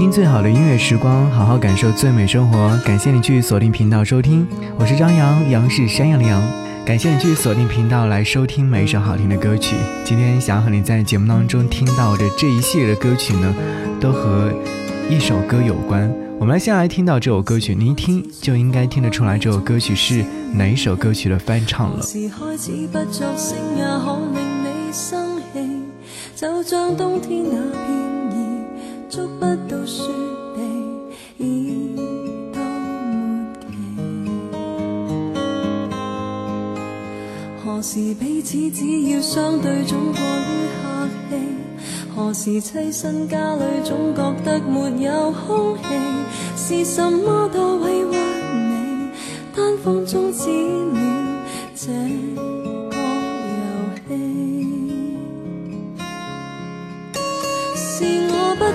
听最好的音乐时光，好好感受最美生活。感谢你去锁定频道收听，我是张扬，杨是山羊的羊。感谢你去锁定频道来收听每一首好听的歌曲。今天想要和你在节目当中听到的这一系列的歌曲呢，都和一首歌有关。我们来先来听到这首歌曲，你一听就应该听得出来这首歌曲是哪一首歌曲的翻唱了。捉不到雪地，已到末期。何时彼此只要相对总过于客气？何时栖身家里总觉得没有空气？是什么都委屈你，单方终止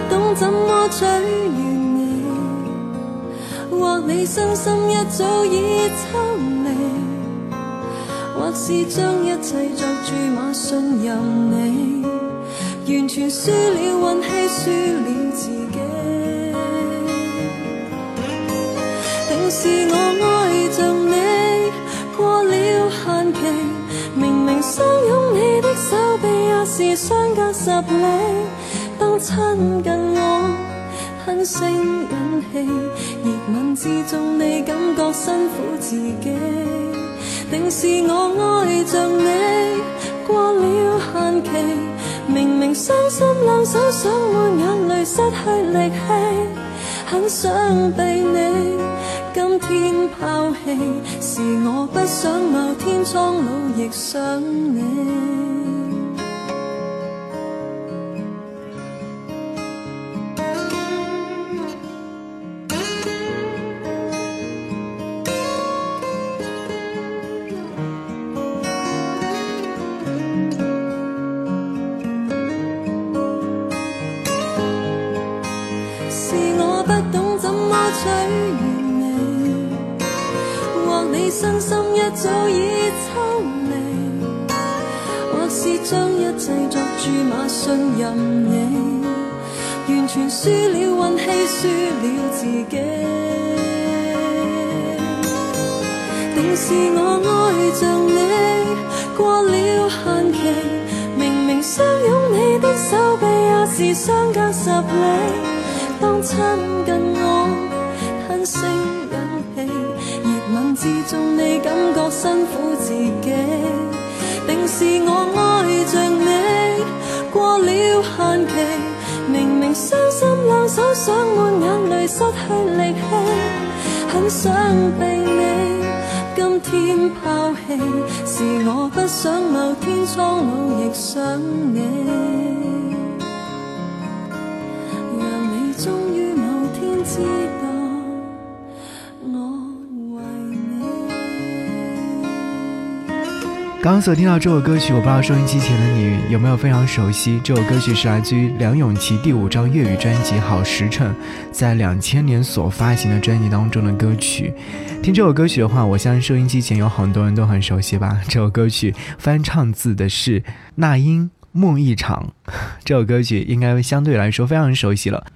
懂怎么取悦你，或你伤心一早已抽离，或是将一切作注码信任你，完全输了运气，输了自己。定是我爱着你过了限期，明明相拥你的手臂也是相隔十里。亲近我，吞声忍气，热吻之中你感觉辛苦自己。定是我爱着你过了限期，明明伤心两手想抹眼泪，失去力气，很想被你今天抛弃。是我不想某天苍老亦想你。取完美，或你身心一早已抽离，或是将一切作注码信任你，完全输了运气，输了自己。定是我爱着你过了限期，明明相拥你的手臂也是相隔十里，当亲近之中，你感觉辛苦自己，定是我爱着你过了限期。明明伤心两手想抹眼泪，失去力气，很想被你今天抛弃。是我不想某天苍老亦想你。讓你終於某天知刚刚所听到这首歌曲，我不知道收音机前的你有没有非常熟悉。这首歌曲是来自于梁咏琪第五张粤语专辑《好时辰》在两千年所发行的专辑当中的歌曲。听这首歌曲的话，我相信收音机前有很多人都很熟悉吧。这首歌曲翻唱自的是那英《梦一场》，这首歌曲应该相对来说非常熟悉了。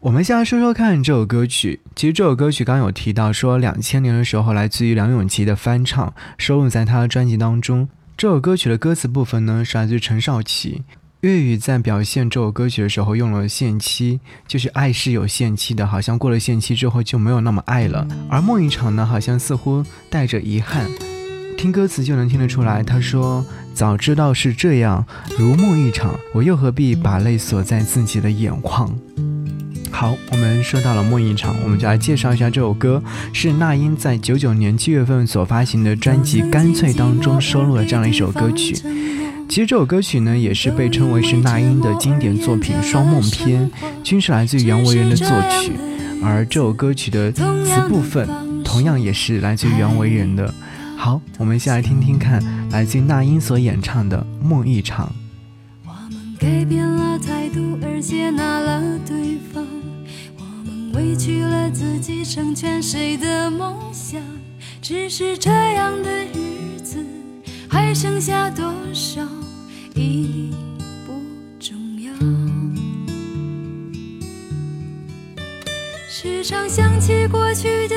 我们先来说说看这首歌曲。其实这首歌曲刚有提到说，两千年的时候来自于梁咏琪的翻唱，收录在他的专辑当中。这首歌曲的歌词部分呢，是来自于陈少琪。粤语在表现这首歌曲的时候用了限期，就是爱是有限期的，好像过了限期之后就没有那么爱了。而梦一场呢，好像似乎带着遗憾。听歌词就能听得出来，他说：“早知道是这样，如梦一场，我又何必把泪锁在自己的眼眶。”好，我们说到了梦一场，我们就来介绍一下这首歌，是那英在九九年七月份所发行的专辑《干脆》当中收录的这样一首歌曲。其实这首歌曲呢，也是被称为是那英的经典作品《双梦篇》，均是来自于袁惟仁的作曲。而这首歌曲的词部分，同样也是来自于袁惟仁的。好，我们先来听听看，来自于那英所演唱的《梦一场》。我们改变了态度，接纳了对方。我们委屈了自己，成全谁的梦想？只是这样的日子，还剩下多少已不重要。时常想起过去的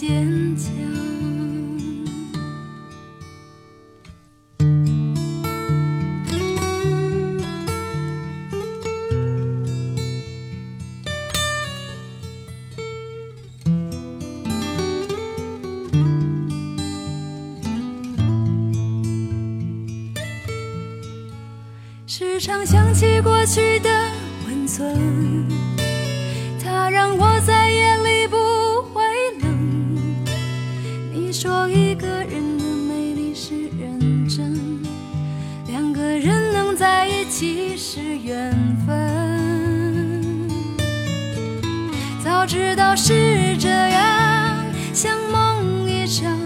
坚强。时常想起过去的温存，它让我在知道是这样，像梦一场，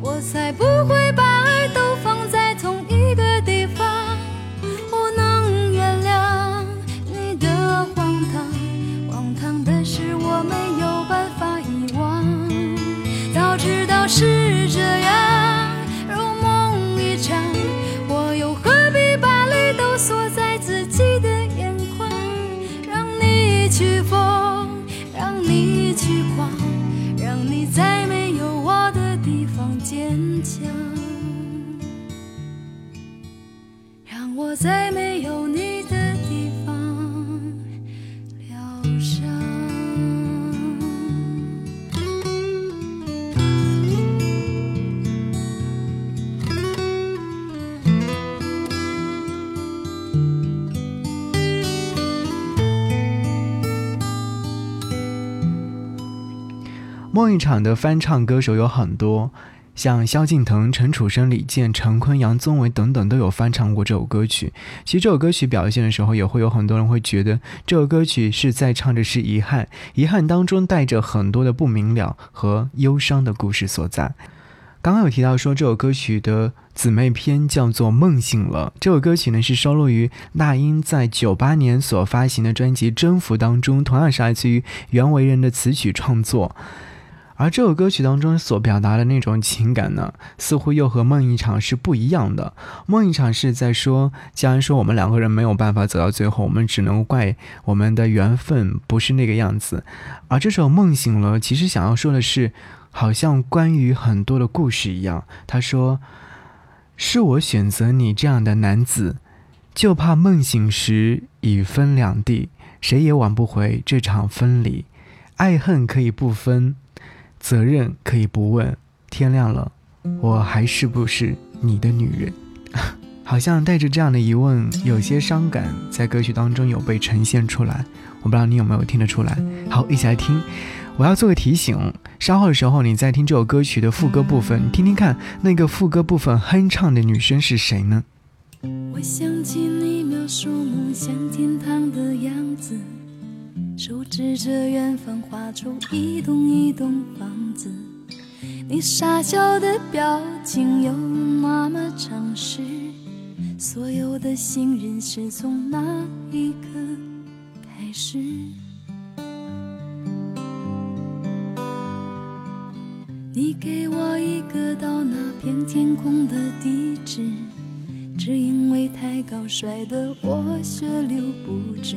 我才不在没有你的地方疗伤。梦一场的翻唱歌手有很多，像萧敬腾、陈楚生、李健、陈坤、杨宗纬等等都有翻唱过这首歌曲。其实这首歌曲表现的时候，也会有很多人会觉得这首歌曲是在唱的是遗憾，遗憾当中带着很多的不明了和忧伤的故事所在。刚刚有提到说这首歌曲的姊妹篇叫做《梦醒了》，这首歌曲呢是收录于那英在九八年所发行的专辑《征服》当中，同样是来自于袁惟仁的词曲创作。而这首歌曲当中所表达的那种情感呢，似乎又和《梦一场》是不一样的。《梦一场》是在说，既然说我们两个人没有办法走到最后，我们只能怪我们的缘分不是那个样子。而这首《梦醒了》其实想要说的是，好像关于很多的故事一样。他说：“是我选择你这样的男子，就怕梦醒时已分两地，谁也挽不回这场分离。爱恨可以不分。”责任可以不问，天亮了，我还是不是你的女人？好像带着这样的疑问，有些伤感，在歌曲当中有被呈现出来。我不知道你有没有听得出来。好，一起来听。我要做个提醒，稍后的时候你在听这首歌曲的副歌部分，听听看那个副歌部分哼唱的女生是谁呢？我想起你描述梦想天堂的样子，手指着远方画出一栋一栋房子。你傻笑的表情有那么诚实，所有的信任是从那一刻开始。你给我一个到那片天空的地址。只因为太高，摔得我血流不止，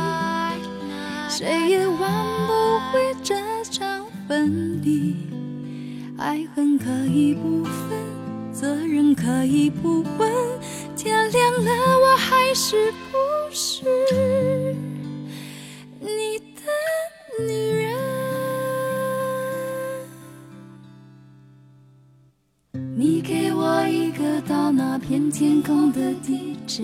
谁也挽不回这场分离。爱恨可以不分，责任可以不问，天亮了我还是不是你的女人？你给我一个到那片天空的地址，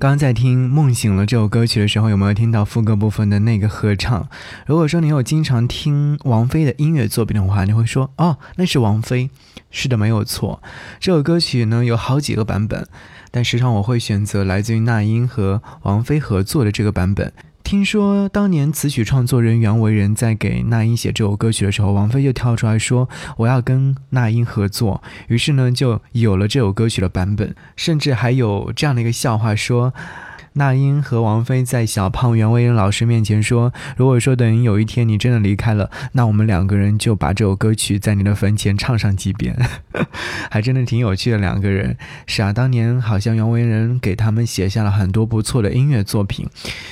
刚在听《梦醒了》这首歌曲的时候，有没有听到副歌部分的那个合唱？如果说你有经常听王菲的音乐作品的话，你会说哦，那是王菲。是的，没有错。这首歌曲呢有好几个版本，但时常我会选择来自于那英和王菲合作的这个版本。听说当年词曲创作人袁惟仁在给那英写这首歌曲的时候，王菲就跳出来说我要跟那英合作，于是呢就有了这首歌曲的版本，甚至还有这样的一个笑话说。那英和王菲在小胖袁惟仁老师面前说：“如果说等有一天你真的离开了，那我们两个人就把这首歌曲在你的坟前唱上几遍。”还真的挺有趣的两个人。是啊，当年好像袁惟仁给他们写下了很多不错的音乐作品，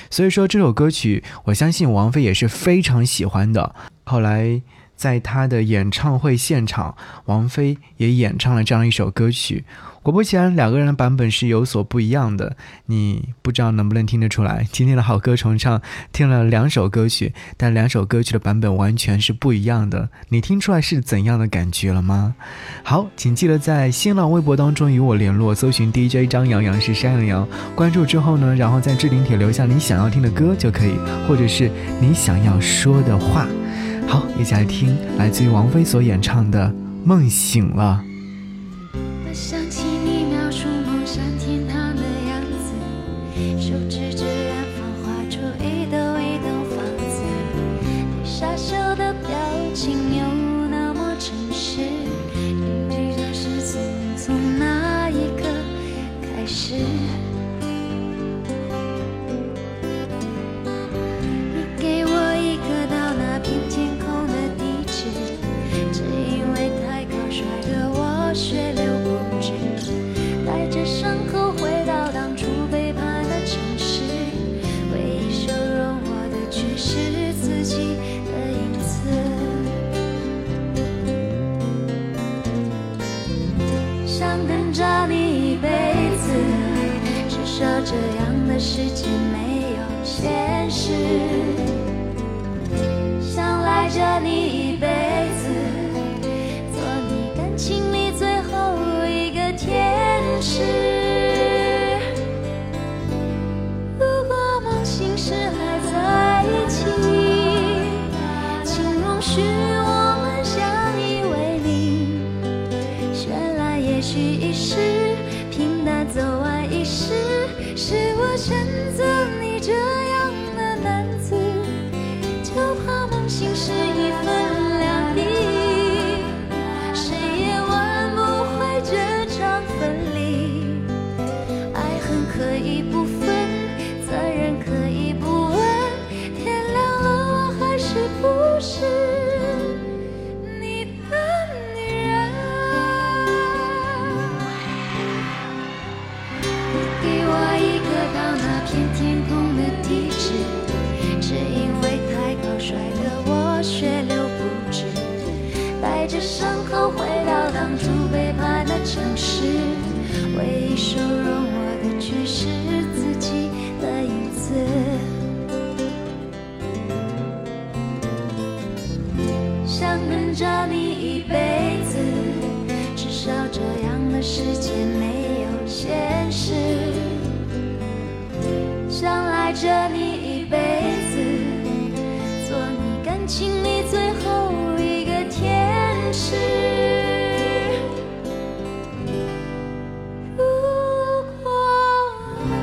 所以说这首歌曲，我相信王菲也是非常喜欢的。后来在她的演唱会现场，王菲也演唱了这样一首歌曲。果不其然，两个人的版本是有所不一样的。你不知道能不能听得出来？今天的好歌重唱听了两首歌曲，但两首歌曲的版本完全是不一样的。你听出来是怎样的感觉了吗？好，请记得在新浪微博当中与我联络，搜寻 DJ 张阳阳是山羊羊，关注之后呢，然后在置顶帖留下你想要听的歌就可以，或者是你想要说的话。好，一起来听来自于王菲所演唱的《梦醒了》。sin.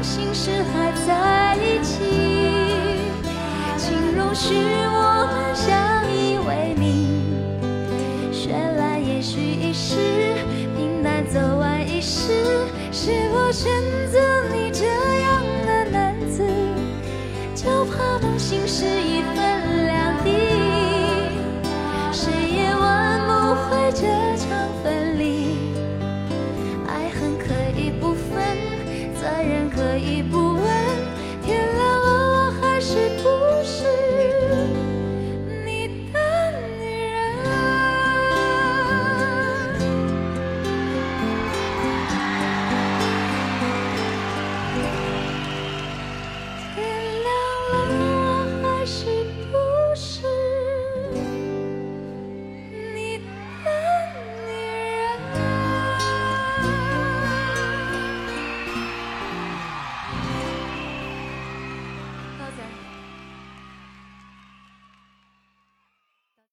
心事还在一起。请容许我们相依为命。绚烂也许一时平淡走完一世是我选择你这样的男子。就怕梦醒时已分两地谁也挽不回这